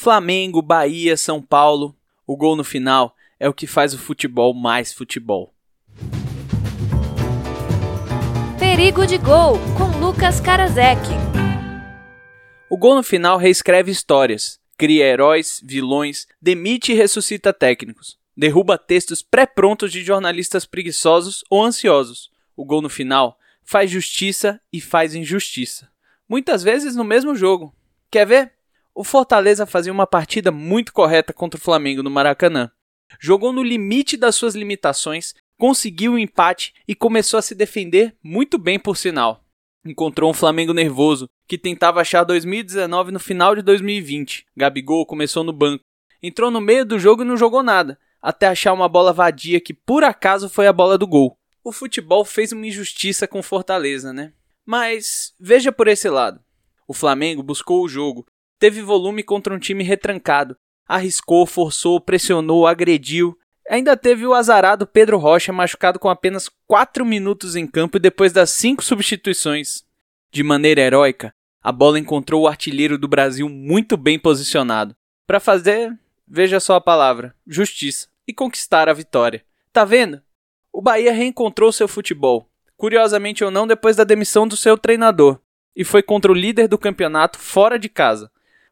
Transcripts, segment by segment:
Flamengo, Bahia, São Paulo. O gol no final é o que faz o futebol mais futebol. Perigo de Gol, com Lucas Karasek. O gol no final reescreve histórias, cria heróis, vilões, demite e ressuscita técnicos, derruba textos pré-prontos de jornalistas preguiçosos ou ansiosos. O gol no final faz justiça e faz injustiça, muitas vezes no mesmo jogo. Quer ver? O Fortaleza fazia uma partida muito correta contra o Flamengo no Maracanã. Jogou no limite das suas limitações, conseguiu o um empate e começou a se defender muito bem, por sinal. Encontrou um Flamengo nervoso, que tentava achar 2019 no final de 2020. Gabigol começou no banco. Entrou no meio do jogo e não jogou nada, até achar uma bola vadia que por acaso foi a bola do gol. O futebol fez uma injustiça com Fortaleza, né? Mas veja por esse lado. O Flamengo buscou o jogo, teve volume contra um time retrancado, arriscou, forçou, pressionou, agrediu. Ainda teve o azarado Pedro Rocha machucado com apenas 4 minutos em campo depois das 5 substituições. De maneira heróica, a bola encontrou o artilheiro do Brasil muito bem posicionado para fazer, veja só a palavra, justiça e conquistar a vitória. Tá vendo? O Bahia reencontrou seu futebol, curiosamente ou não, depois da demissão do seu treinador, e foi contra o líder do campeonato fora de casa.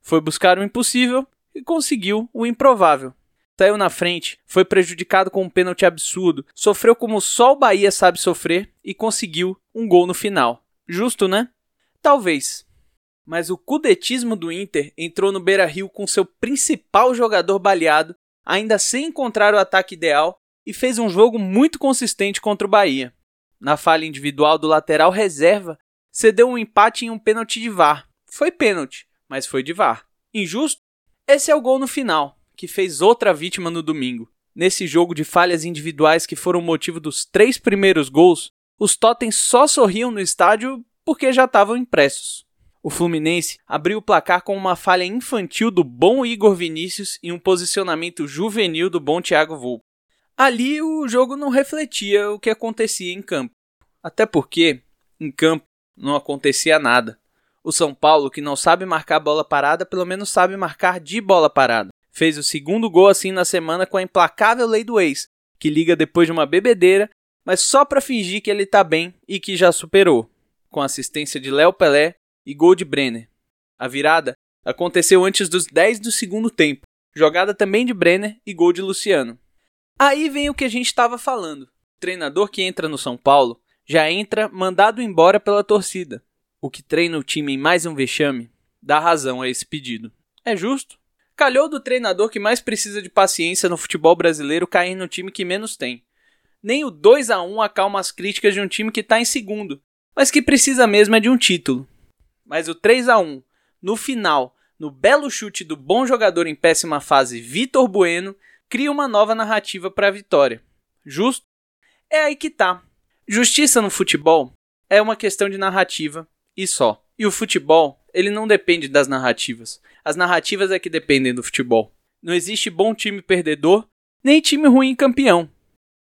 Foi buscar o impossível e conseguiu o improvável. Saiu na frente, foi prejudicado com um pênalti absurdo, sofreu como só o Bahia sabe sofrer e conseguiu um gol no final. Justo, né? Talvez. Mas o cudetismo do Inter entrou no Beira-Rio com seu principal jogador baleado, ainda sem encontrar o ataque ideal, e fez um jogo muito consistente contra o Bahia. Na falha individual do lateral reserva, cedeu um empate em um pênalti de VAR. Foi pênalti, mas foi de VAR. Injusto? Esse é o gol no final, que fez outra vítima no domingo. Nesse jogo de falhas individuais que foram o motivo dos três primeiros gols, os Totens só sorriam no estádio porque já estavam impressos. O Fluminense abriu o placar com uma falha infantil do bom Igor Vinícius e um posicionamento juvenil do bom Thiago Volpe. Ali o jogo não refletia o que acontecia em campo. Até porque, em campo, não acontecia nada. O São Paulo, que não sabe marcar bola parada, pelo menos sabe marcar de bola parada. Fez o segundo gol assim na semana com a implacável lei do ex, que liga depois de uma bebedeira, mas só para fingir que ele tá bem e que já superou, com assistência de Léo Pelé e gol de Brenner. A virada aconteceu antes dos 10 do segundo tempo, jogada também de Brenner e gol de Luciano. Aí vem o que a gente estava falando. O treinador que entra no São Paulo já entra mandado embora pela torcida o que treina o time em mais um vexame, dá razão a esse pedido. É justo? Calhou do treinador que mais precisa de paciência no futebol brasileiro cair no time que menos tem. Nem o 2 a 1 acalma as críticas de um time que está em segundo, mas que precisa mesmo é de um título. Mas o 3 a 1 no final, no belo chute do bom jogador em péssima fase Vitor Bueno, cria uma nova narrativa para a vitória. Justo? É aí que tá. Justiça no futebol é uma questão de narrativa e só. E o futebol, ele não depende das narrativas. As narrativas é que dependem do futebol. Não existe bom time perdedor, nem time ruim campeão.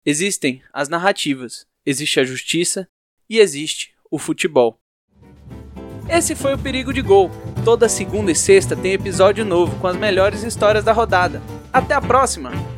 Existem as narrativas, existe a justiça e existe o futebol. Esse foi o Perigo de Gol. Toda segunda e sexta tem episódio novo com as melhores histórias da rodada. Até a próxima!